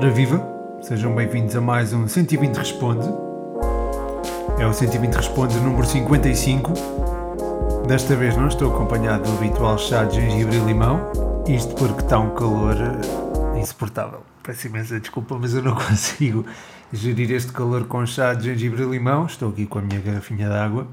Ora viva, sejam bem-vindos a mais um 120 Responde. É o 120 Responde número 55. Desta vez não estou acompanhado do habitual chá de gengibre e limão, isto porque está um calor eh, insuportável. Peço imensa desculpa, mas eu não consigo gerir este calor com chá de gengibre e limão. Estou aqui com a minha garrafinha de água,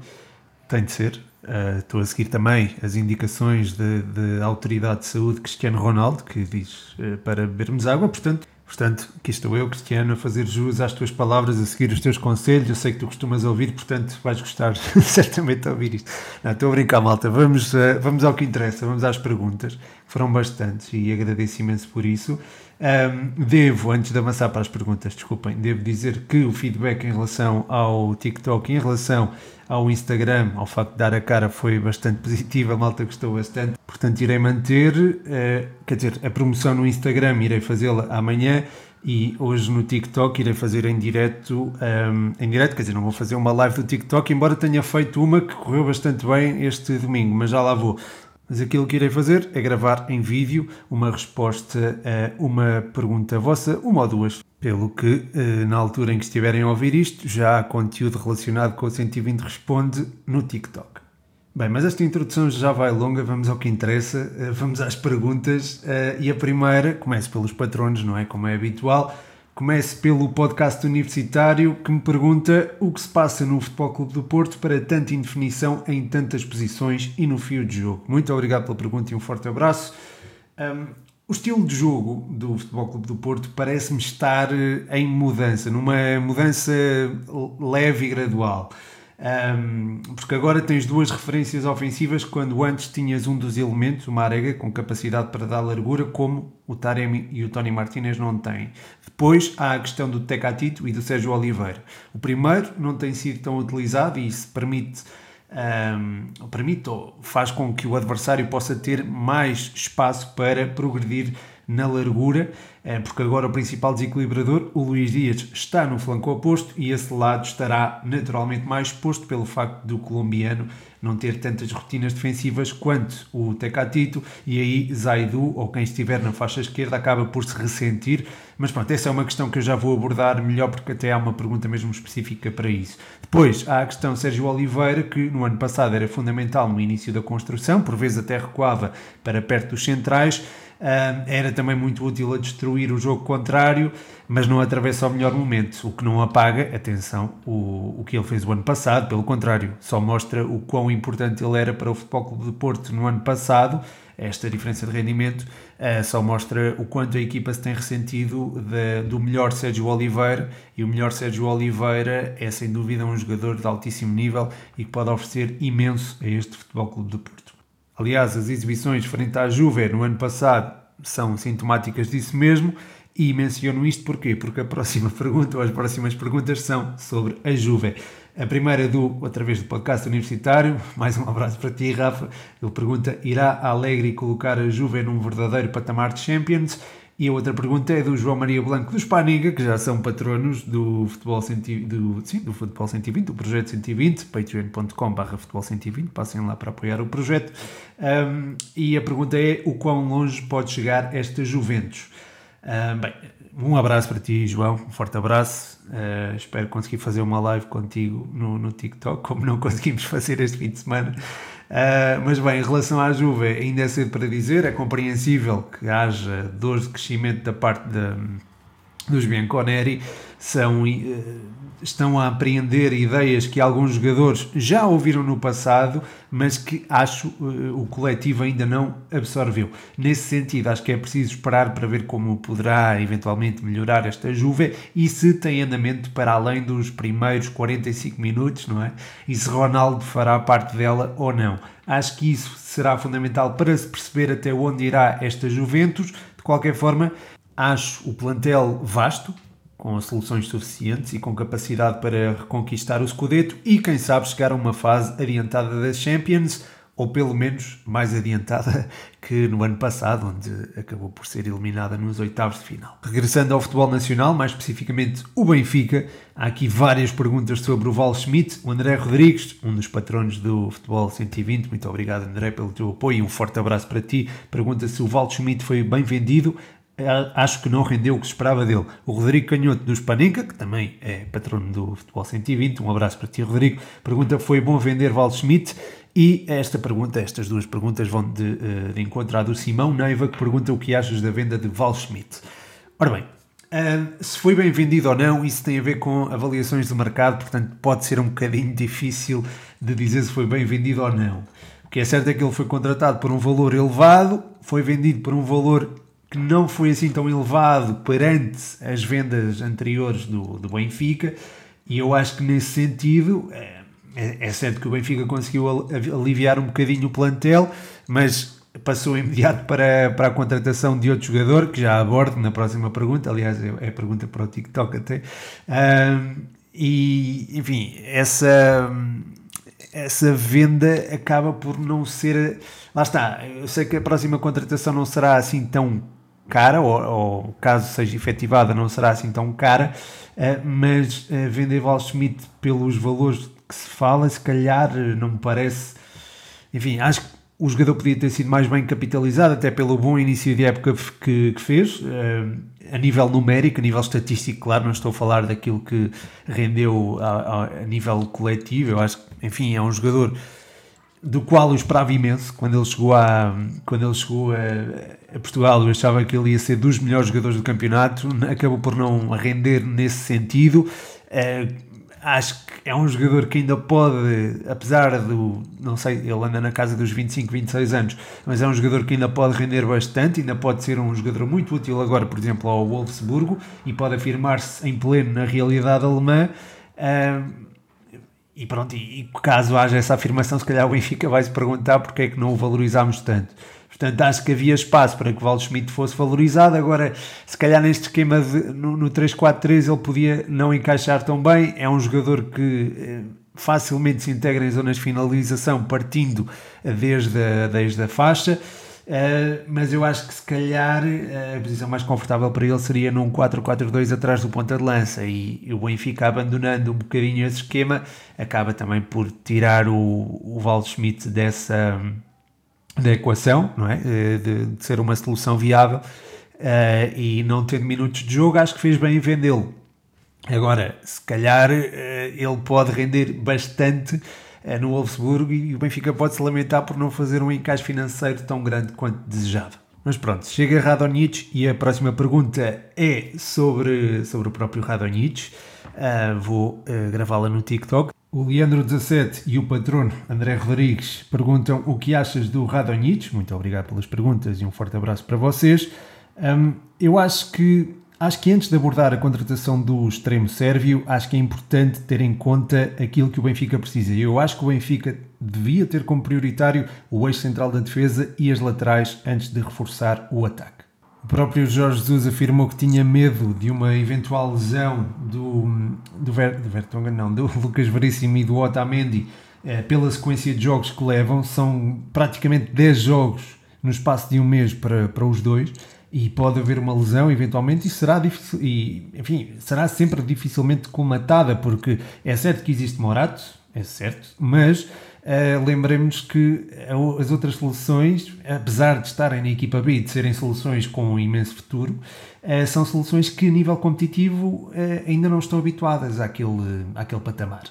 tem de ser. Uh, estou a seguir também as indicações da Autoridade de Saúde Cristiano Ronaldo, que diz uh, para bebermos água, portanto Portanto, aqui estou eu, Cristiano, a fazer jus às tuas palavras, a seguir os teus conselhos. Eu sei que tu costumas ouvir, portanto, vais gostar certamente de ouvir isto. Não, estou a brincar, malta. Vamos, uh, vamos ao que interessa, vamos às perguntas, que foram bastantes e agradeço imenso por isso. Um, devo, antes de avançar para as perguntas, desculpem, devo dizer que o feedback em relação ao TikTok, em relação ao Instagram, ao facto de dar a cara, foi bastante positivo, a malta gostou bastante, portanto irei manter, uh, quer dizer, a promoção no Instagram irei fazê-la amanhã e hoje no TikTok irei fazer em direto, um, em direto, quer dizer, não vou fazer uma live do TikTok, embora tenha feito uma que correu bastante bem este domingo, mas já lá vou. Mas aquilo que irei fazer é gravar em vídeo uma resposta a uma pergunta vossa, uma ou duas. Pelo que, eh, na altura em que estiverem a ouvir isto, já há conteúdo relacionado com o 120 Responde no TikTok. Bem, mas esta introdução já vai longa, vamos ao que interessa, eh, vamos às perguntas. Eh, e a primeira, começo pelos patronos, não é? Como é habitual. Comece pelo podcast universitário que me pergunta o que se passa no Futebol Clube do Porto para tanta indefinição em tantas posições e no fio de jogo. Muito obrigado pela pergunta e um forte abraço. Um, o estilo de jogo do Futebol Clube do Porto parece-me estar eh, em mudança, numa mudança leve e gradual. Um, porque agora tens duas referências ofensivas quando antes tinhas um dos elementos, o Marega, com capacidade para dar largura, como o Taremi e o Tony Martinez não têm. Depois há a questão do Tecatito e do Sérgio Oliveira. O primeiro não tem sido tão utilizado e isso permite um, permite ou faz com que o adversário possa ter mais espaço para progredir na largura, eh, porque agora o principal desequilibrador, o Luís Dias, está no flanco oposto e esse lado estará naturalmente mais exposto pelo facto do colombiano não ter tantas rotinas defensivas quanto o Tecatito e aí Zaidu ou quem estiver na faixa esquerda acaba por se ressentir. Mas pronto, essa é uma questão que eu já vou abordar melhor porque até há uma pergunta mesmo específica para isso. Depois há a questão Sérgio Oliveira, que no ano passado era fundamental no início da construção, por vezes até recuava para perto dos centrais era também muito útil a destruir o jogo contrário, mas não atravessa o melhor momento, o que não apaga, atenção, o, o que ele fez o ano passado, pelo contrário, só mostra o quão importante ele era para o Futebol Clube de Porto no ano passado, esta diferença de rendimento uh, só mostra o quanto a equipa se tem ressentido de, do melhor Sérgio Oliveira. E o melhor Sérgio Oliveira é sem dúvida um jogador de altíssimo nível e que pode oferecer imenso a este Futebol Clube de Porto. Aliás, as exibições frente à Juve no ano passado são sintomáticas disso mesmo e menciono isto porquê? Porque a próxima pergunta ou as próximas perguntas são sobre a Juve. A primeira do, através do podcast universitário, mais um abraço para ti, Rafa. Ele pergunta: irá a Alegre colocar a Juve num verdadeiro patamar de Champions? E a outra pergunta é do João Maria Blanco do Spaniga, que já são patronos do Futebol, 120, do, sim, do futebol 120, do Projeto 120, patreon.com.br Futebol 120, passem lá para apoiar o projeto. Um, e a pergunta é, o quão longe pode chegar esta Juventus? Um, bem, um abraço para ti, João, um forte abraço. Uh, espero conseguir fazer uma live contigo no, no TikTok, como não conseguimos fazer este fim de semana. Uh, mas bem, em relação à Juve, ainda é cedo para dizer, é compreensível que haja dores de crescimento da parte de, dos Bianconeri, são, uh, estão a apreender ideias que alguns jogadores já ouviram no passado, mas que acho uh, o coletivo ainda não absorveu. Nesse sentido, acho que é preciso esperar para ver como poderá eventualmente melhorar esta Juve e se tem andamento para além dos primeiros 45 minutos, não é? E se Ronaldo fará parte dela ou não. Acho que isso será fundamental para se perceber até onde irá esta Juventus. De qualquer forma, acho o plantel vasto, com soluções suficientes e com capacidade para reconquistar o Scudetto e, quem sabe, chegar a uma fase adiantada das Champions, ou pelo menos mais adiantada que no ano passado, onde acabou por ser eliminada nos oitavos de final. Regressando ao futebol nacional, mais especificamente o Benfica, há aqui várias perguntas sobre o Val Schmidt, o André Rodrigues, um dos patronos do Futebol 120. Muito obrigado, André, pelo teu apoio e um forte abraço para ti. Pergunta se o Val Schmidt foi bem vendido acho que não rendeu o que se esperava dele. O Rodrigo Canhoto do Spaninca, que também é patrono do Futebol 120, um abraço para ti, Rodrigo, pergunta: foi bom vender Val Schmidt? E esta pergunta, estas duas perguntas vão de, eh, de encontrar do Simão Neiva, que pergunta o que achas da venda de Val Schmidt. Ora bem, Uh, se foi bem vendido ou não, isso tem a ver com avaliações do mercado, portanto pode ser um bocadinho difícil de dizer se foi bem vendido ou não. O que é certo é que ele foi contratado por um valor elevado, foi vendido por um valor que não foi assim tão elevado perante as vendas anteriores do, do Benfica, e eu acho que nesse sentido é, é certo que o Benfica conseguiu aliviar um bocadinho o plantel, mas passou imediato para, para a contratação de outro jogador, que já abordo na próxima pergunta, aliás, é, é pergunta para o TikTok até. Um, e, enfim, essa, essa venda acaba por não ser. Lá está, eu sei que a próxima contratação não será assim tão cara, ou, ou caso seja efetivada, não será assim tão cara, uh, mas uh, vender Schmidt pelos valores que se fala, se calhar não me parece. Enfim, acho que o jogador podia ter sido mais bem capitalizado, até pelo bom início de época que, que fez, uh, a nível numérico, a nível estatístico, claro, não estou a falar daquilo que rendeu a, a, a, nível coletivo, eu acho que, enfim, é um jogador do qual eu esperava imenso, quando ele chegou a, quando ele chegou a Portugal, eu achava que ele ia ser dos melhores jogadores do campeonato, acabou por não render nesse sentido, uh, acho que é um jogador que ainda pode, apesar do, não sei, ele anda na casa dos 25, 26 anos, mas é um jogador que ainda pode render bastante, ainda pode ser um jogador muito útil agora, por exemplo, ao Wolfsburgo e pode afirmar-se em pleno na realidade alemã. Uh, e pronto, e, caso haja essa afirmação, se calhar o Benfica vai se perguntar porque é que não o valorizámos tanto. Portanto, acho que havia espaço para que o Valdo Schmidt fosse valorizado. Agora, se calhar neste esquema de, no, no 3-4-3 ele podia não encaixar tão bem. É um jogador que eh, facilmente se integra em zonas de finalização, partindo desde a, desde a faixa. Uh, mas eu acho que se calhar a posição mais confortável para ele seria num 4-4-2 atrás do ponta de lança e, e o Benfica abandonando um bocadinho esse esquema acaba também por tirar o, o Val Schmidt dessa, da equação, não é? Eh, de, de ser uma solução viável uh, e não tendo minutos de jogo, acho que fez bem em vendê-lo. Agora, se calhar uh, ele pode render bastante uh, no Wolfsburgo e o Benfica pode se lamentar por não fazer um encaixe financeiro tão grande quanto desejava. Mas pronto, chega Radonjic e a próxima pergunta é sobre, sobre o próprio Radonjic. vou gravá-la no TikTok. O Leandro17 e o patrono André Rodrigues perguntam o que achas do Radonjic. Muito obrigado pelas perguntas e um forte abraço para vocês. Um, eu acho que acho que antes de abordar a contratação do extremo sérvio, acho que é importante ter em conta aquilo que o Benfica precisa. Eu acho que o Benfica devia ter como prioritário o eixo central da defesa e as laterais antes de reforçar o ataque. O próprio Jorge Jesus afirmou que tinha medo de uma eventual lesão do, do, Ver, do Vertonghen, não, do Lucas Veríssimo e do Otamendi eh, pela sequência de jogos que levam. São praticamente 10 jogos no espaço de um mês para, para os dois e pode haver uma lesão eventualmente e será difícil e enfim será sempre dificilmente colmatada porque é certo que existe Morato é certo mas Uh, Lembremos que as outras soluções, apesar de estarem na equipa B e de serem soluções com um imenso futuro, uh, são soluções que a nível competitivo uh, ainda não estão habituadas àquele, àquele patamar.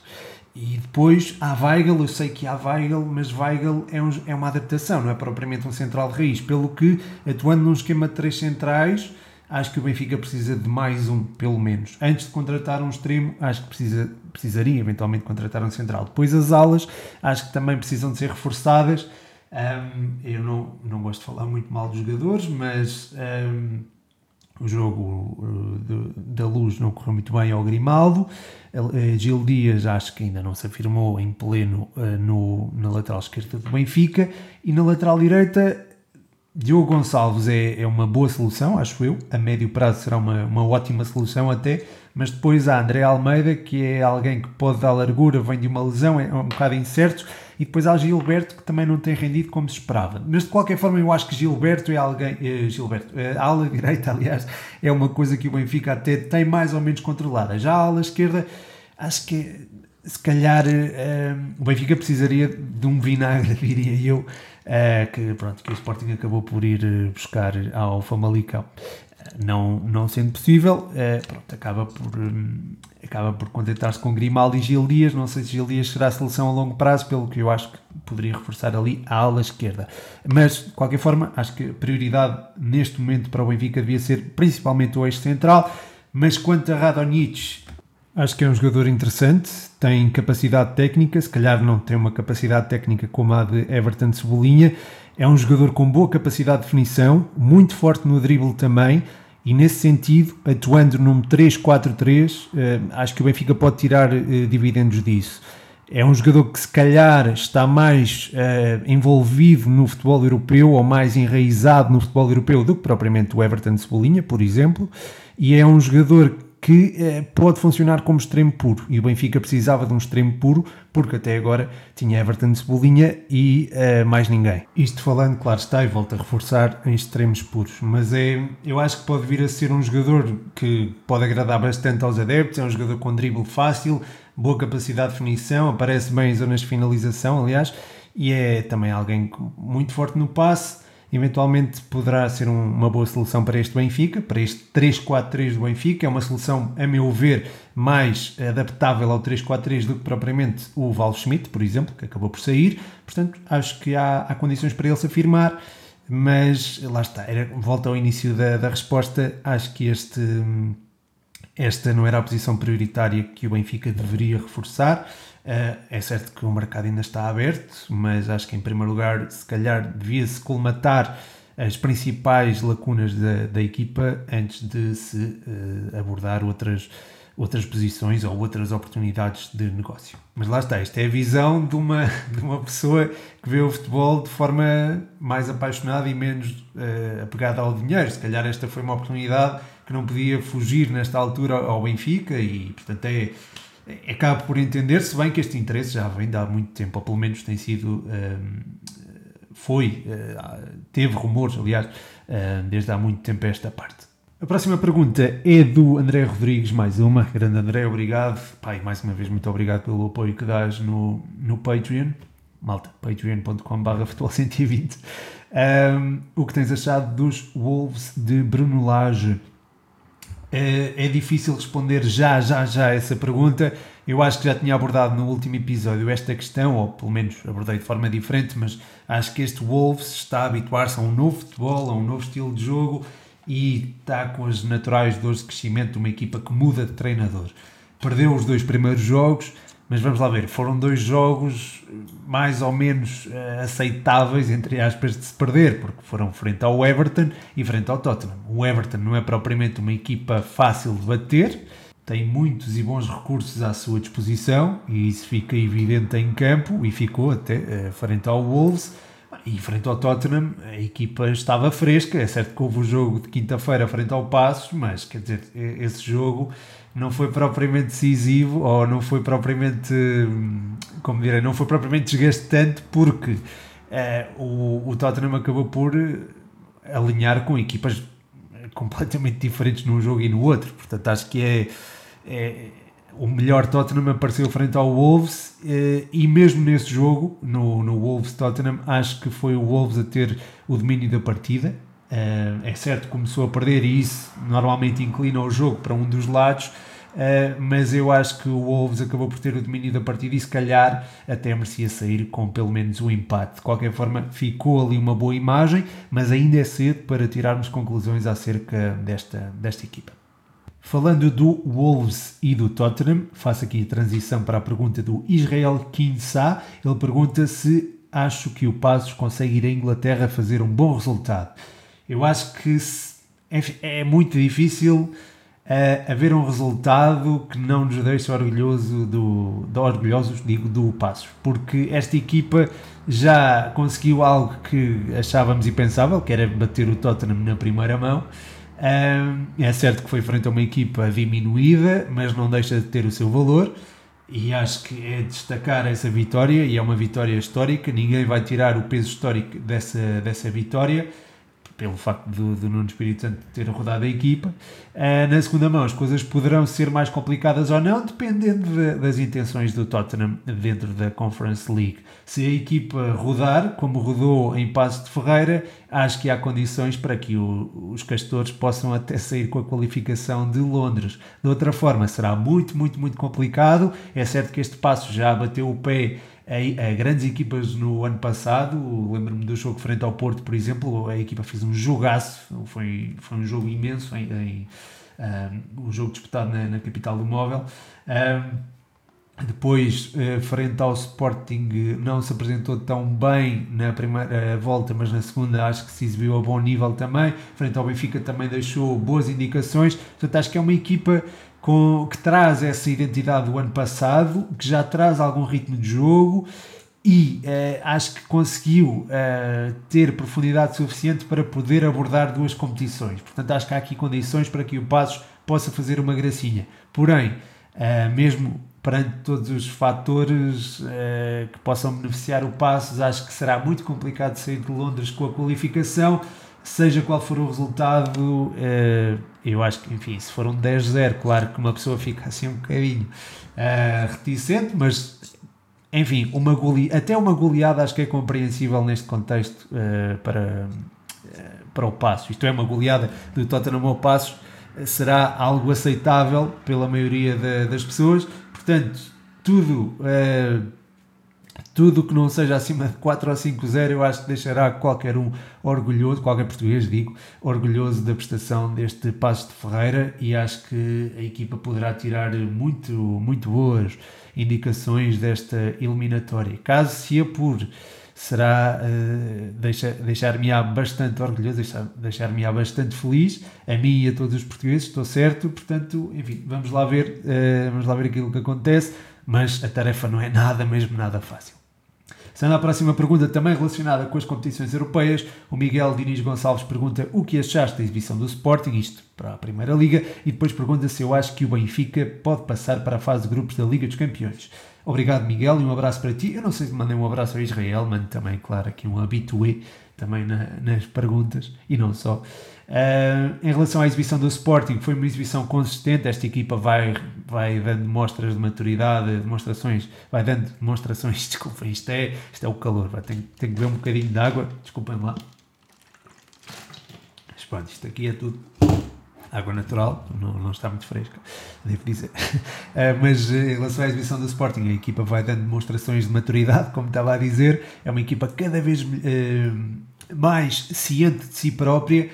E depois há Weigl, eu sei que há Weigl, mas Weigl é, um, é uma adaptação, não é propriamente um central de raiz, pelo que atuando num esquema de três centrais acho que o Benfica precisa de mais um, pelo menos. Antes de contratar um extremo, acho que precisa, precisaria eventualmente contratar um central. Depois as alas, acho que também precisam de ser reforçadas. Um, eu não, não gosto de falar muito mal dos jogadores, mas um, o jogo da luz não correu muito bem ao Grimaldo. Uh, Gil Dias acho que ainda não se afirmou em pleno uh, no, na lateral esquerda do Benfica. E na lateral direita Diogo Gonçalves é, é uma boa solução, acho eu. A médio prazo será uma, uma ótima solução até. Mas depois há André Almeida, que é alguém que pode dar largura, vem de uma lesão, é um bocado incerto. E depois há Gilberto, que também não tem rendido como se esperava. Mas de qualquer forma, eu acho que Gilberto é alguém. Eh, Gilberto, eh, a ala direita, aliás, é uma coisa que o Benfica até tem mais ou menos controlada. Já a ala esquerda, acho que se calhar eh, o Benfica precisaria de um vinagre, diria eu, uh, que, pronto, que o Sporting acabou por ir buscar ao Famalicão. não, não sendo possível, pronto, acaba por, um, acaba por contentar-se com Grimaldi e Gil Dias. Não sei se Gil Dias será a seleção a longo prazo, pelo que eu acho que poderia reforçar ali a ala esquerda. Mas, de qualquer forma, acho que a prioridade neste momento para o Benfica devia ser principalmente o eixo central. Mas quanto a Radonjic, acho que é um jogador interessante, tem capacidade técnica, se calhar não tem uma capacidade técnica como a de Everton Cebolinha. É um jogador com boa capacidade de definição, muito forte no drible também e nesse sentido, atuando num 3-4-3, eh, acho que o Benfica pode tirar eh, dividendos disso. É um jogador que se calhar está mais uh, envolvido no futebol europeu ou mais enraizado no futebol europeu do que propriamente o Everton Cebolinha, por exemplo, e é um jogador que eh, pode funcionar como extremo puro. E o Benfica precisava de um extremo puro, porque até agora tinha Everton de Cebolinha e eh, mais ninguém. Isto falando, claro está, e volto a reforçar em extremos puros. Mas é, eu acho que pode vir a ser um jogador que pode agradar bastante aos adeptos, é um jogador com drible fácil, boa capacidade de definição, aparece bem em zonas de finalização, aliás, e é também alguém muito forte no passe eventualmente poderá ser um, uma boa solução para este Benfica, para este 3-4-3 do Benfica. É uma solução, a meu ver, mais adaptável ao 3-4-3 do que propriamente o Val Schmidt, por exemplo, que acabou por sair. Portanto, acho que há, há condições para ele se afirmar, mas lá está. Era, volta ao início da, da resposta. Acho que este, esta não era a posição prioritária que o Benfica deveria reforçar. Uh, é certo que o mercado ainda está aberto, mas acho que em primeiro lugar, se calhar, devia-se colmatar as principais lacunas da, da equipa antes de se uh, abordar outras, outras posições ou outras oportunidades de negócio. Mas lá está, esta é a visão de uma, de uma pessoa que vê o futebol de forma mais apaixonada e menos uh, apegada ao dinheiro. Se calhar esta foi uma oportunidade que não podia fugir nesta altura ao Benfica e, portanto, é acaba por entender, se bem que este interesse já vem de há muito tempo, ou pelo menos tem sido. Um, foi, uh, teve rumores, aliás, uh, desde há muito tempo esta parte. A próxima pergunta é do André Rodrigues, mais uma. Grande André, obrigado. Pai, mais uma vez, muito obrigado pelo apoio que dás no, no Patreon. Malta, patreon.com.br futebol 120. Um, o que tens achado dos Wolves de Bruno Lage? É, é, difícil responder já, já, já essa pergunta. Eu acho que já tinha abordado no último episódio esta questão, ou pelo menos abordei de forma diferente, mas acho que este Wolves está a habituar-se a um novo futebol, a um novo estilo de jogo e está com as naturais dores de crescimento de uma equipa que muda de treinador. Perdeu os dois primeiros jogos, mas vamos lá ver, foram dois jogos mais ou menos uh, aceitáveis, entre aspas, de se perder, porque foram frente ao Everton e frente ao Tottenham. O Everton não é propriamente uma equipa fácil de bater, tem muitos e bons recursos à sua disposição e isso fica evidente em campo e ficou até uh, frente ao Wolves. E frente ao Tottenham, a equipa estava fresca. É certo que houve o jogo de quinta-feira frente ao Passos, mas quer dizer, esse jogo não foi propriamente decisivo ou não foi propriamente, como direi, não foi propriamente desgastante porque uh, o, o Tottenham acabou por alinhar com equipas completamente diferentes num jogo e no outro. Portanto, acho que é, é o melhor Tottenham apareceu frente ao Wolves e mesmo nesse jogo, no, no Wolves Tottenham, acho que foi o Wolves a ter o domínio da partida é certo que começou a perder e isso normalmente inclina o jogo para um dos lados, uh, mas eu acho que o Wolves acabou por ter o domínio da partida e se calhar até merecia sair com pelo menos um empate. De qualquer forma, ficou ali uma boa imagem, mas ainda é cedo para tirarmos conclusões acerca desta, desta equipa. Falando do Wolves e do Tottenham, faço aqui a transição para a pergunta do Israel Kinsa. Ele pergunta se acho que o Passos consegue ir à Inglaterra fazer um bom resultado. Eu acho que é, muito difícil uh, haver um resultado que não nos deixe orgulhoso do, do orgulhosos, digo, do Passos, porque esta equipa já conseguiu algo que achávamos impensável, que era bater o Tottenham na primeira mão. Uh, é certo que foi frente a uma equipa diminuída, mas não deixa de ter o seu valor. E acho que é destacar essa vitória, e é uma vitória histórica. Ninguém vai tirar o peso histórico dessa, dessa vitória pelo facto do, do Nuno Espírito Santo ter rodado a equipa. Uh, na segunda mão, as coisas poderão ser mais complicadas ou não, dependendo de, das intenções do Tottenham dentro da Conference League. Se a equipa rodar, como rodou em Passo de Ferreira, acho que há condições para que o, os castores possam até sair com a qualificação de Londres. De outra forma, será muito, muito, muito complicado. É certo que este passo já bateu o pé a, grandes equipas no ano passado. Lembro-me do jogo frente ao Porto, por exemplo, a equipa fez um jogaço, foi, foi um jogo imenso, em, em um, um jogo disputado na, na capital do móvel. Um, depois, uh, frente ao Sporting, não se apresentou tão bem na primeira volta, mas na segunda acho que se exibiu a bom nível também. Frente ao Benfica também deixou boas indicações. Portanto, acho que é uma equipa com, que traz essa identidade do ano passado, que já traz algum ritmo de jogo e uh, acho que conseguiu uh, ter profundidade suficiente para poder abordar duas competições. Portanto, acho que há aqui condições para que o Passos possa fazer uma gracinha. Porém, uh, mesmo perante todos os fatores que possam beneficiar o Passos, acho que será muito complicado sair de Londres com a qualificação seja qual for o resultado, eu acho que, enfim, se for um 10-0, claro que uma pessoa fica assim um bocadinho reticente, mas, enfim, uma gole... até uma goleada acho que é compreensível neste contexto uh, para, para o passo. Isto é, uma goleada do Tottenham ao passo será algo aceitável pela maioria das pessoas, portanto, tudo tudo que não seja acima de 4 ou 5-0, eu acho que deixará qualquer um orgulhoso, qualquer português, digo, orgulhoso da prestação deste Passo de Ferreira e acho que a equipa poderá tirar muito, muito boas indicações desta eliminatória. Caso se apure, será uh, deixa, deixar-me-á bastante orgulhoso, deixar-me-á bastante feliz, a mim e a todos os portugueses, estou certo, portanto, enfim, vamos lá ver, uh, vamos lá ver aquilo que acontece, mas a tarefa não é nada, mesmo nada fácil. Sendo a próxima pergunta também relacionada com as competições europeias, o Miguel Diniz Gonçalves pergunta o que achaste da exibição do Sporting, isto para a Primeira Liga, e depois pergunta se eu acho que o Benfica pode passar para a fase de grupos da Liga dos Campeões. Obrigado, Miguel, e um abraço para ti. Eu não sei se mandei um abraço a Israel, mando também, claro, aqui um habitué também na, nas perguntas, e não só. Uh, em relação à exibição do Sporting, foi uma exibição consistente. Esta equipa vai, vai dando mostras de maturidade, demonstrações, vai dando demonstrações. Desculpem, isto é, isto é o calor. Vai, tenho, tenho que beber um bocadinho de água. Desculpem lá. Mas pronto, isto aqui é tudo água natural, não, não está muito fresca, devo dizer. Uh, mas em relação à exibição do Sporting, a equipa vai dando demonstrações de maturidade, como estava a dizer. É uma equipa cada vez uh, mais ciente de si própria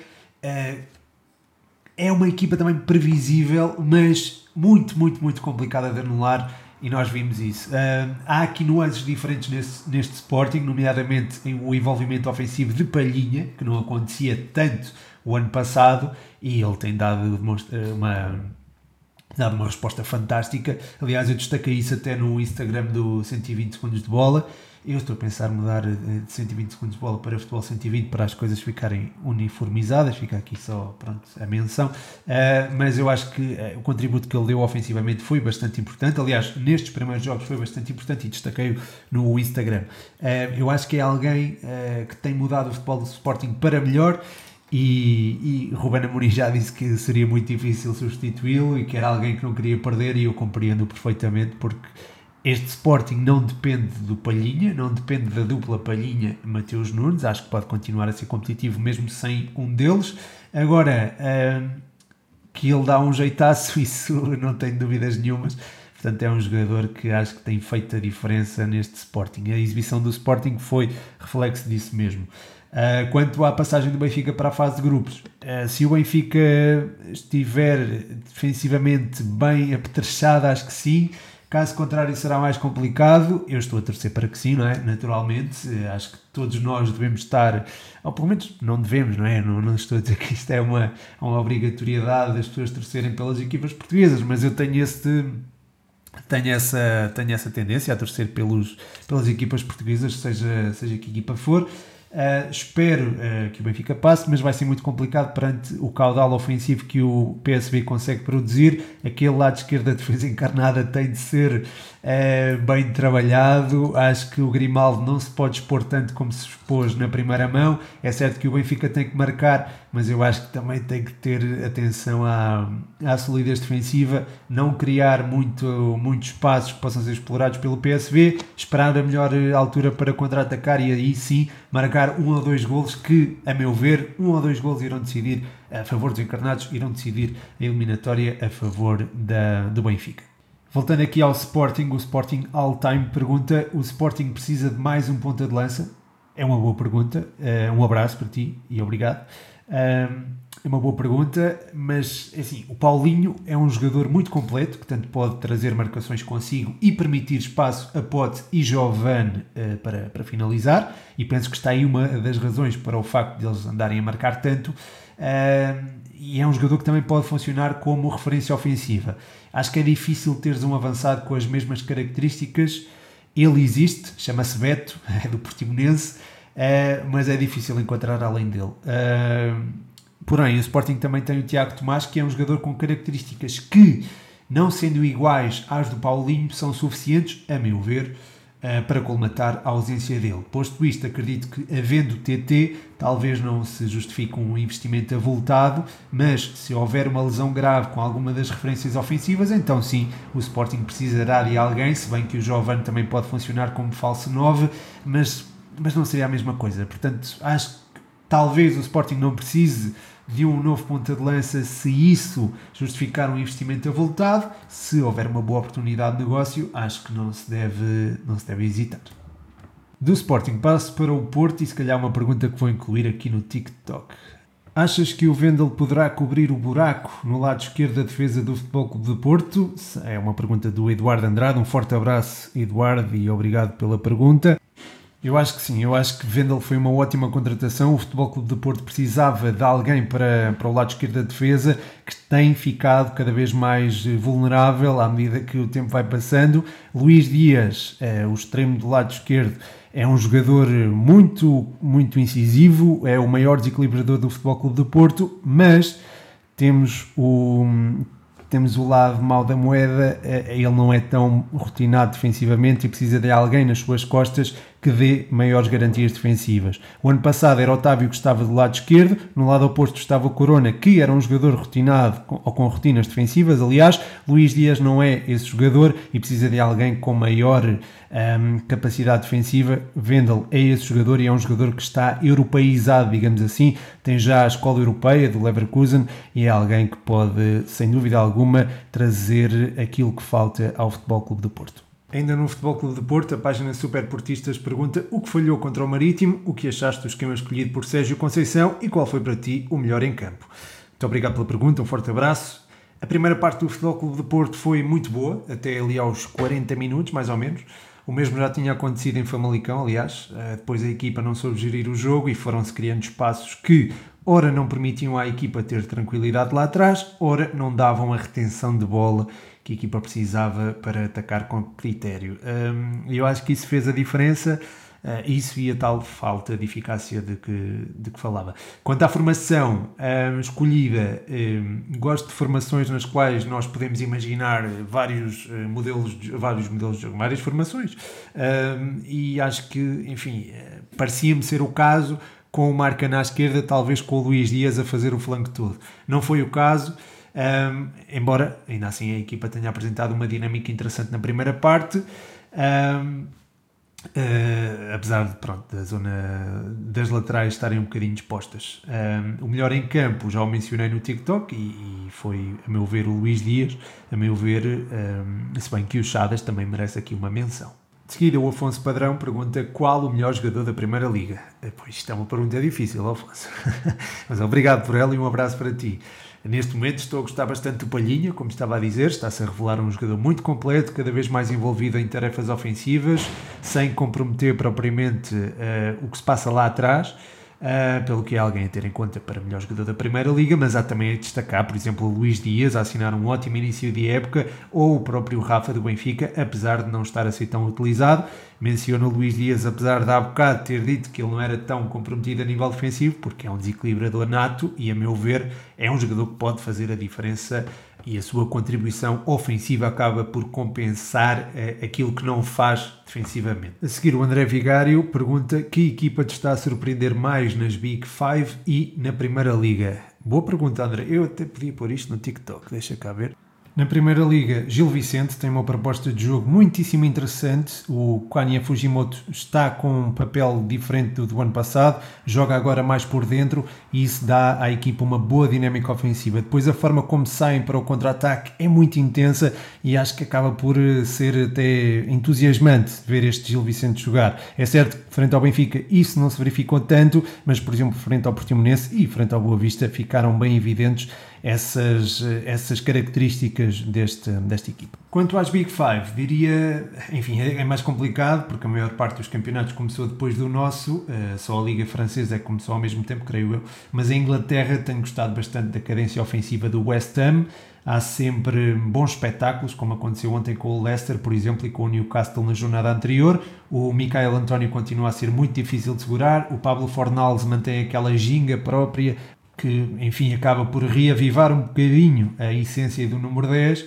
é uma equipa também previsível, mas muito, muito, muito complicada de anular e nós vimos isso. Uh, há aqui nuances diferentes nesse, neste Sporting, nomeadamente em o envolvimento ofensivo de Palhinha, que não acontecia tanto o ano passado, e ele tem dado uma, dado uma resposta fantástica. Aliás, eu destaquei isso até no Instagram do 120 Segundos de Bola eu estou a pensar mudar de 120 segundos de bola para futebol 120 para as coisas ficarem uniformizadas, fica aqui só pronto, a menção, uh, mas eu acho que uh, o contributo que ele deu ofensivamente foi bastante importante, aliás, nestes primeiros jogos foi bastante importante e destaquei-o no Instagram. Uh, eu acho que é alguém que tem mudado o futebol do Sporting para melhor e, e Ruben Amorim já disse que seria muito difícil substituí-lo e que era alguém que não queria perder e eu compreendo perfeitamente porque este Sporting não depende do Palhinha, não depende da dupla Palhinha-Mateus Nunes, acho que pode continuar a ser competitivo mesmo sem um deles. Agora, que ele dá um jeitaço, isso não tenho dúvidas nenhumas. Portanto, é um jogador que acho que tem feito a diferença neste Sporting. A exibição do Sporting foi reflexo disso mesmo. Uh, quanto à passagem do Benfica para a fase de grupos, uh, se o Benfica estiver defensivamente bem apetrechado, acho que sim. Caso contrário, será mais complicado. Eu estou a torcer para que sim, não é? Naturalmente, acho que todos nós devemos estar, ou pelo menos não devemos, não é? Não, não estou a dizer que isto é uma, uma obrigatoriedade das pessoas torcerem pelas equipas portuguesas, mas eu tenho este. Tenho essa, tenho essa tendência a torcer pelos, pelas equipas portuguesas, seja, seja que equipa for. Uh, espero uh, que o Benfica passe, mas vai ser muito complicado perante o caudal ofensivo que o PSV consegue produzir. Aquele lado esquerdo da defesa encarnada tem de ser uh, bem trabalhado. Acho que o Grimaldo não se pode expor tanto como se expôs na primeira mão. É certo que o Benfica tem que marcar, mas eu acho que também tem que ter atenção à, à solidez defensiva, não criar muito, muitos espaços que possam ser explorados pelo PSV, esperar a melhor altura para contra-atacar e aí sim marcar um ou dois golos que, a meu ver, um ou dois golos irão decidir a favor dos encarnados, irão decidir a eliminatória a favor da, do Benfica. Voltando aqui ao Sporting, o Sporting All Time pergunta: o Sporting precisa de mais um ponta de lança? É uma boa pergunta. Uh, um abraço para ti e obrigado. É uma boa pergunta, mas assim, o Paulinho é um jogador muito completo, que tanto pode trazer marcações consigo e permitir espaço a Pote e Giovane uh, para, para finalizar, e penso que está aí uma das razões para o facto de eles andarem a marcar tanto. Uh, e é um jogador que também pode funcionar como referência ofensiva. Acho que é difícil teres um avançado com as mesmas características. Ele existe, chama-se Beto, é do Portimonense, uh, mas é difícil encontrar além dele. Uh, Porém, o Sporting também tem o Tiago Tomás, que é um jogador com características que, não sendo iguais às do Paulinho, são suficientes, a meu ver, para colmatar a ausência dele. Posto isto, acredito que, havendo TT, talvez não se justifique um investimento avultado, mas se houver uma lesão grave com alguma das referências ofensivas, então sim, o Sporting precisará de alguém, se bem que o Giovanni também pode funcionar como falso 9, mas, mas não seria a mesma coisa. Portanto, acho que talvez o Sporting não precise de um novo ponta de lança se isso justificar um investimento avultado. Se houver uma boa oportunidade de negócio, acho que não se deve, não se deve hesitar. Do Sporting passo para o Porto e se calhar uma pergunta que vou incluir aqui no TikTok. Achas que o Vendel poderá cobrir o buraco no lado esquerdo da defesa do Futebol Clube de Porto? É uma pergunta do Eduardo Andrade. Um forte abraço, Eduardo, e obrigado pela pergunta. Eu acho que sim, eu acho que Vendel foi uma ótima contratação. O Futebol Clube de Porto precisava de alguém para, para o lado esquerdo da defesa que tem ficado cada vez mais vulnerável à medida que o tempo vai passando. Luís Dias, é, o extremo do lado esquerdo, é um jogador muito, muito incisivo, é o maior desequilibrador do Futebol Clube de Porto, mas temos o, temos o lado mau da moeda, eh, ele não é tão rotinado defensivamente e precisa de alguém nas suas costas que dê maiores garantias defensivas. O ano passado era Otávio que estava do lado esquerdo, no lado oposto estava Corona, que era um jogador rotinado ou com rotinas defensivas. Aliás, Luís Dias não é esse jogador e precisa de alguém com maior um, capacidade defensiva. Vendel é esse jogador e é um jogador que está europeizado, digamos assim. Tem já a escola europeia do Leverkusen e é alguém que pode, sem dúvida alguma, trazer aquilo que falta ao Futebol Clube do Porto. Ainda no Futebol Clube de Porto, a página Superportistas pergunta o que falhou contra o Marítimo, o que achaste do esquema escolhido por Sérgio Conceição e qual foi para ti o melhor em campo. Muito obrigado pela pergunta, um forte abraço. A primeira parte do Futebol Clube de Porto foi muito boa, até ali aos 40 minutos, mais ou menos. O mesmo já tinha acontecido em Famalicão, aliás. Eh, depois a equipa não soube gerir o jogo e foram-se criando espaços que, ora, não permitiam à equipa ter tranquilidade lá atrás, ora, não davam a retenção de bola que a equipa precisava para atacar com critério. Um, eu acho que isso fez a diferença. Uh, isso e a tal falta de eficácia de que, de que falava. Quanto à formação um, escolhida, um, gosto de formações nas quais nós podemos imaginar vários uh, modelos, vários modelos de várias formações, e acho que, enfim, uh, parecia-me ser o caso com o Marca na esquerda, talvez com o Luís Dias a fazer o flanco todo. Não foi o caso. Um, embora ainda assim a equipa tenha apresentado uma dinâmica interessante na primeira parte, um, uh, ah, apesar de, pronto, da zona das laterais estarem um bocadinho dispostas. Um, o melhor em campo já o mencionei no TikTok e, e, foi, a meu ver, o Luís Dias. A meu ver, se bem que o Chadas também merece aqui uma menção. De seguida, o Afonso Padrão pergunta qual o melhor jogador da Primeira Liga. Pois, isto é uma pergunta difícil, Afonso. Mas obrigado por ela e um abraço para ti. Neste momento estou a gostar bastante do Palhinha, como estava a dizer, está-se a revelar um jogador muito completo, cada vez mais envolvido em tarefas ofensivas, sem comprometer propriamente uh, o que se passa lá atrás. Uh, pelo que é alguém a ter em conta para melhor jogador da Primeira Liga, mas há também a destacar, por exemplo, o Luís Dias a assinar um ótimo início de época, ou o próprio Rafa do Benfica, apesar de não estar a ser tão utilizado. Menciono o Luís Dias, apesar de há bocado ter dito que ele não era tão comprometido a nível defensivo, porque é um desequilibrador nato e, a meu ver, é um jogador que pode fazer a diferença e a sua contribuição ofensiva acaba por compensar uh, aquilo que não faz defensivamente. A seguir, o André Vigário pergunta que equipa te está a surpreender mais nas Big Five e na Primeira Liga? Boa pergunta, André. Eu até podia pôr isto no TikTok, deixa cá ver. Na Primeira Liga, Gil Vicente tem uma proposta de jogo muitíssimo interessante. O Kwanya Fujimoto está com um papel diferente do do ano passado, joga agora mais por dentro e isso dá à equipa uma boa dinâmica ofensiva. Depois, a forma como saem para o contra-ataque é muito intensa e acho que acaba por eh, ser até entusiasmante ver este Gil Vicente jogar. É certo que, frente ao Benfica, isso não se verificou tanto, mas, por exemplo, frente ao Portimonense e frente ao Boa Vista, ficaram bem evidentes essas, essas características deste, desta equipa. Quanto às Big Five, diria, enfim, é, é mais complicado porque a maior parte dos campeonatos começou depois do nosso, uh, só a Liga Francesa é que começou ao mesmo tempo, creio eu, mas a Inglaterra tenho gostado bastante da cadência ofensiva do West Ham. Há sempre bons espetáculos, como aconteceu ontem com o Leicester, por exemplo, e com o Newcastle na jornada anterior. O Michael António continua a ser muito difícil de segurar. O Pablo Fornals mantém aquela ginga própria, que, enfim, acaba por reavivar um bocadinho a essência do número 10,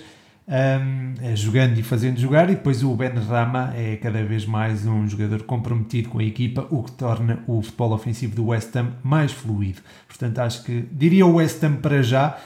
um, jogando e fazendo jogar, e depois o Ben Rama é cada vez mais um jogador comprometido com a equipa, o que torna o futebol ofensivo do West Ham mais fluido. Portanto, acho que diria o West Ham para já,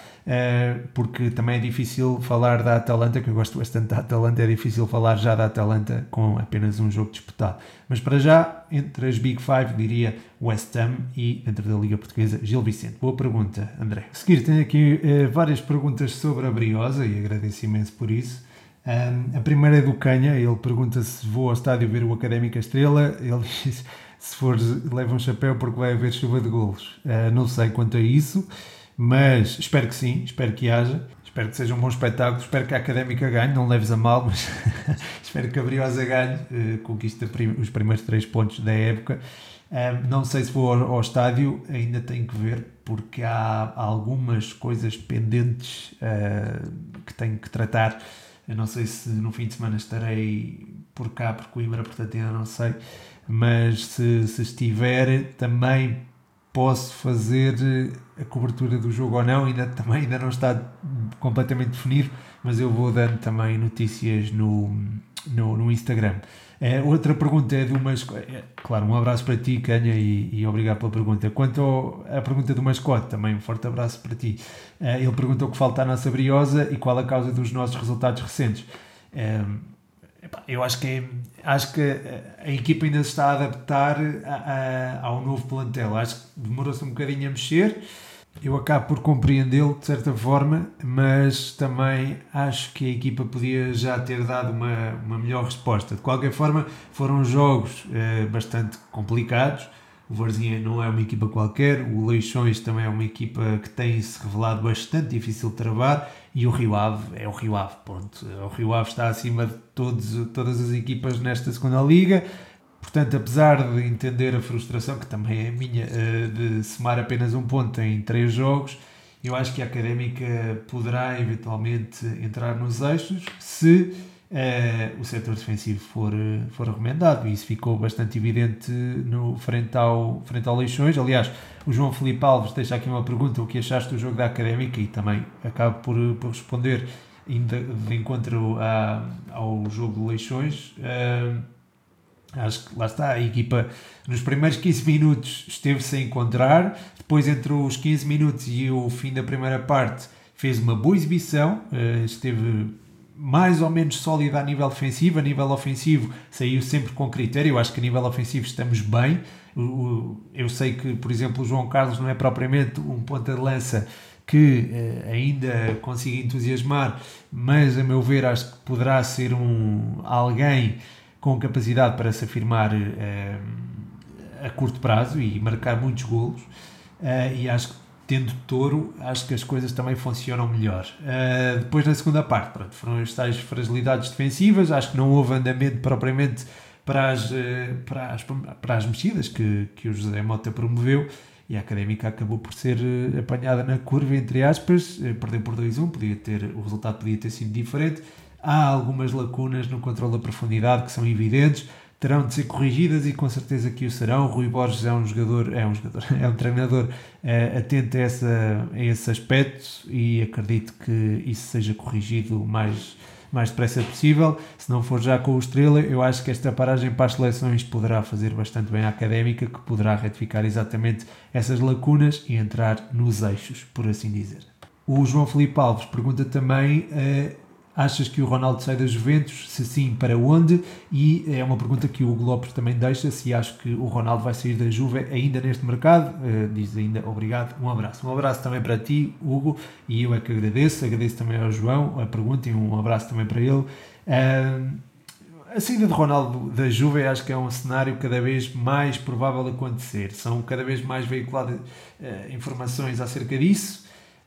porque também é difícil falar da Atalanta, que eu gosto bastante da Atalanta, é difícil falar já da Atalanta com apenas um jogo disputado. Mas para já, entre as Big Five, diria West Ham e dentro da Liga Portuguesa, Gil Vicente. Boa pergunta, André. A seguir, tenho aqui uh, várias perguntas sobre a Briosa e agradeço imenso por isso. Um, a primeira é do Canha, ele pergunta se vou ao estádio ver o Académica Estrela. Ele diz se for, leva um chapéu porque vai haver chuva de golos. Uh, não sei quanto a isso. Mas espero que sim, espero que haja. Espero que seja um bom espetáculo. Espero que a académica ganhe, não leves a mal, mas espero que a Briosa ganhe, uh, conquista prim os primeiros três pontos da época. Não sei se vou ao, ao, estádio, ainda tenho que ver, porque há algumas coisas pendentes uh, que tenho que tratar. Eu não sei se no fim de semana estarei por cá, por Coimbra, portanto ainda não sei. Mas se, se estiver, também posso fazer a cobertura do jogo ou não, ainda, também ainda não está completamente definido, mas eu vou dando também notícias no, no, no Instagram. É, outra pergunta é de uma. É, claro, um abraço para ti, Canha, e, e obrigado pela pergunta. Quanto à pergunta do mascote, também um forte abraço para ti. É, ele perguntou o que falta à nossa briosa e qual a causa dos nossos resultados recentes. É, eu acho que, é, acho que a, equipa ainda se está a adaptar a, a, ao novo plantel. Acho que demorou-se um bocadinho a mexer. Eu acabo por compreendê-lo de certa forma, mas também acho que a equipa podia já ter dado uma, uma melhor resposta. De qualquer forma, foram jogos eh, bastante complicados o Varzinha não é uma equipa qualquer, o Leixões também é uma equipa que tem se revelado bastante difícil de travar e o Rio Ave é o Rio Ave, ponto. O Rio Ave está acima de todos, todas as equipas nesta segunda liga. Portanto, apesar de entender a frustração, que também é minha, eh, de somar apenas um ponto em três jogos, eu acho que a Académica poderá eventualmente entrar nos eixos se uh, o setor defensivo for, for recomendado. E isso ficou bastante evidente no, frente, ao, frente ao Leixões. Aliás, o João Felipe Alves deixa aqui uma pergunta: o que achaste do jogo da Académica? E também acabo por, por responder ainda de encontro ao jogo de Leixões. Uh, acho que lá está, a equipa nos primeiros 15 minutos esteve-se a encontrar, depois entre os 15 minutos e o fim da primeira parte fez uma boa exibição, uh, esteve mais ou menos sólida a nível defensivo, a nível ofensivo saiu sempre com critério, eu acho que a nível ofensivo estamos bem, eu sei que, por exemplo, o João Carlos não é propriamente um ponta de lança que eh, ainda consiga entusiasmar, mas a meu ver acho que poderá ser um, alguém com capacidade para se afirmar eh, a curto prazo e marcar muitos golos, eh, e acho que tendo touro, acho que as coisas também funcionam melhor. Uh, depois, na segunda parte, pronto, foram as tais fragilidades defensivas, acho que não houve andamento propriamente para as, uh, para as, para as mexidas que, que o José Mota promoveu e a Académica acabou por ser apanhada na curva, entre aspas, perdeu por 2-1, podia ter, o resultado podia ter sido diferente. Há algumas lacunas no controle da profundidade que são evidentes, terão de ser corrigidas e com certeza que o serão. Rui Borges é um jogador, é um jogador, é um treinador uh, atento a, essa, a esse aspecto e acredito que isso seja corrigido mais mais depressa possível. Se não for já com o Estrela, eu acho que esta paragem para as seleções poderá fazer bastante bem à académica, que poderá retificar exatamente essas lacunas e entrar nos eixos, por assim dizer. O João Felipe Alves pergunta também uh, Achas que o Ronaldo sai da Juventus? Se sim, para onde? E é uma pergunta que o Lopes também deixa, se acho que o Ronaldo vai sair da Juve ainda neste mercado. Uh, diz ainda obrigado, um abraço. Um abraço também para ti, Hugo, e eu é que agradeço. Agradeço também ao João a pergunta e um abraço também para ele. Uh, a saída de Ronaldo da Juve acho que é um cenário cada vez mais provável acontecer. São cada vez mais veiculadas uh, informações acerca disso.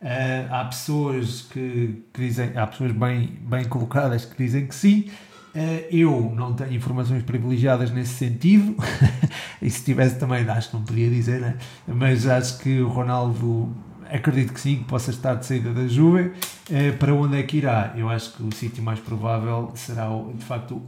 Uh, há pessoas que, que, dizem, há pessoas bem, bem colocadas que dizem que sim. Uh, eu não tenho informações privilegiadas nesse sentido, e se tivesse também acho que não podia dizer, né? mas acho que o Ronaldo acredito que sim, que possa estar de saída da Juve. Uh, para onde é que irá? Eu acho que o sítio mais provável será de facto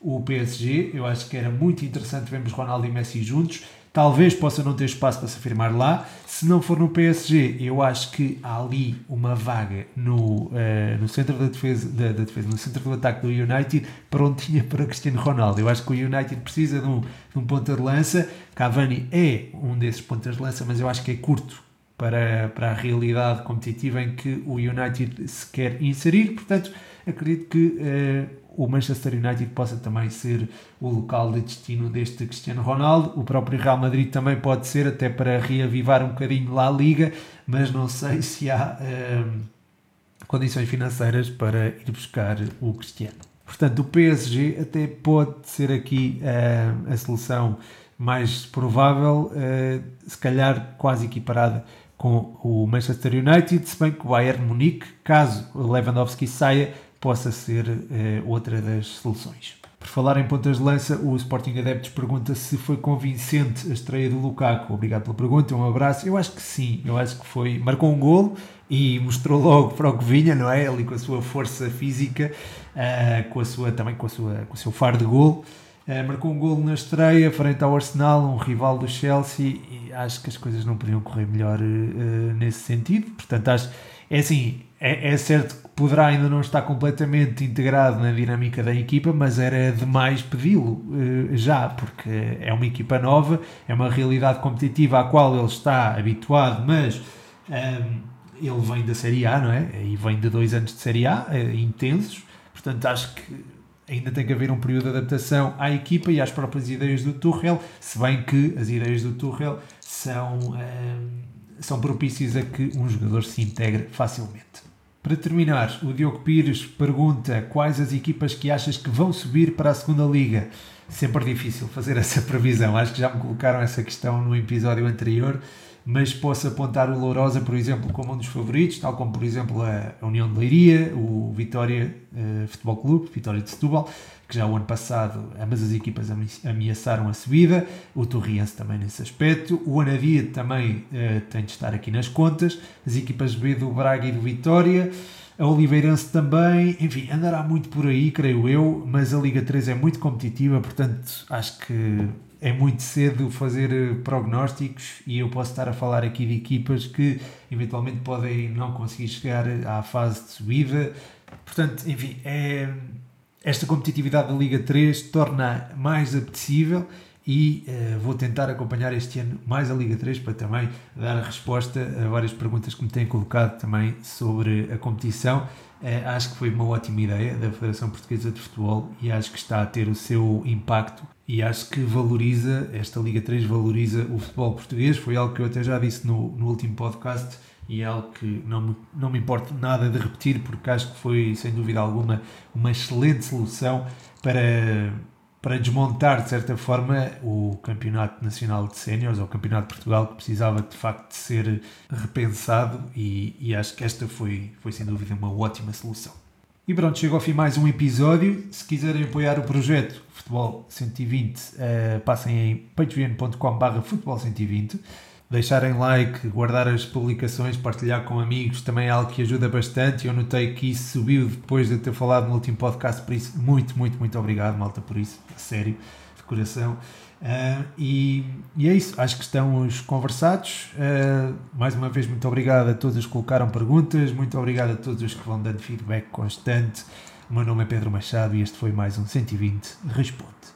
o PSG. Eu acho que era muito interessante vermos Ronaldo e Messi juntos talvez possa não ter espaço para se afirmar lá. Se não for no PSG, eu acho que há ali uma vaga no, uh, no centro da defesa, da, da, defesa, no centro do ataque do United, prontinha para Cristiano Ronaldo. Eu acho que o United precisa de um, de um ponta de lança. Cavani é um desses pontas de lança, mas eu acho que é curto para, para a realidade competitiva em que o United se quer inserir. Portanto, acredito que uh, o Manchester United possa também ser o local de destino deste Cristiano Ronaldo. O próprio Real Madrid também pode ser, até para reavivar um bocadinho lá a Liga, mas não sei se há hum, condições financeiras para ir buscar o Cristiano. Portanto, o PSG até pode ser aqui hum, a solução mais provável, hum, se calhar quase equiparada com o Manchester United, se bem que o Bayern Munique, caso Lewandowski saia, possa ser uh, outra das soluções. Por falar em pontas de lança, o Sporting Adeptos pergunta se foi convincente a estreia do Lukaku. Obrigado pela pergunta, um abraço. Eu acho que sim, eu acho que foi. Marcou um golo e mostrou logo para o que vinha, não é? Ali com a sua força física, uh, com a sua, também com, a sua, com o seu faro de golo. Uh, marcou um golo na estreia, frente ao Arsenal, um rival do Chelsea, e acho que as coisas não podiam correr melhor uh, nesse sentido. Portanto, acho. É assim, é, é, certo que poderá ainda não estar completamente integrado na dinâmica da equipa, mas era demais pedi-lo uh, já, porque é uma equipa nova, é uma realidade competitiva à qual ele está habituado, mas um, ehm, ele vem da Série A, não é? E vem de dois anos de Série A uh, intensos, portanto acho que ainda tem que haver um período de adaptação à equipa e às próprias ideias do Tuchel, se bem que as ideias do Tuchel são, um, ehm, são propícias a que um jogador se integre facilmente. Para terminar, o Diogo Pires pergunta quais as equipas que achas que vão subir para a segunda liga. Sempre difícil fazer essa previsão. Acho que já me colocaram essa questão no episódio anterior, mas posso apontar o Lourosa, por exemplo, como um dos favoritos, tal como, por exemplo, a União de Leiria, o Vitória uh, Futebol Clube, Vitória de Setúbal, que já o ano passado ambas as equipas ameaçaram a subida, o Torriense também nesse aspecto, o Anadia também uh, tem de estar aqui nas contas, as equipas B do Braga e do Vitória, a Oliveirense também, enfim, andará muito por aí, creio eu, mas a Liga 3 é muito competitiva, portanto acho que é muito cedo fazer eh, prognósticos e eu posso estar a falar aqui de equipas que eventualmente podem não conseguir chegar à fase de subida. Portanto, enfim, é, esta competitividade da Liga 3 torna mais apetecível e uh, vou tentar acompanhar este ano mais a Liga 3 para também dar a resposta a várias perguntas que me têm colocado também sobre a competição. Uh, acho que foi uma ótima ideia da Federação Portuguesa de Futebol e acho que está a ter o seu impacto e acho que valoriza, esta Liga 3 valoriza o futebol português. Foi algo que eu até já disse no, no último podcast e é algo que não me, não me importa nada de repetir, porque acho que foi, sem dúvida alguma, uma excelente solução para, para desmontar, de certa forma, o Campeonato Nacional de Séniores, ou o Campeonato de Portugal, que precisava de facto de ser repensado, e, e acho que esta foi, foi, sem dúvida, uma ótima solução. E pronto, chegou ao fim mais um episódio. Se quiserem apoiar o projeto Futebol 120, uh, passem em patreon.com.br futebol 120 deixarem like, guardar as publicações, partilhar com amigos, também é algo que ajuda bastante. Eu notei que isso subiu depois de ter falado no último podcast, por isso, muito, muito, muito obrigado, malta, por isso, a sério. coração. Uh, e, e, é isso, acho que estamos conversados. Uh, mais uma vez, muito obrigado a todos os que colocaram perguntas, muito obrigado a todos os que vão dando feedback constante. O meu nome é Pedro Machado e este foi mais um 120 Responde.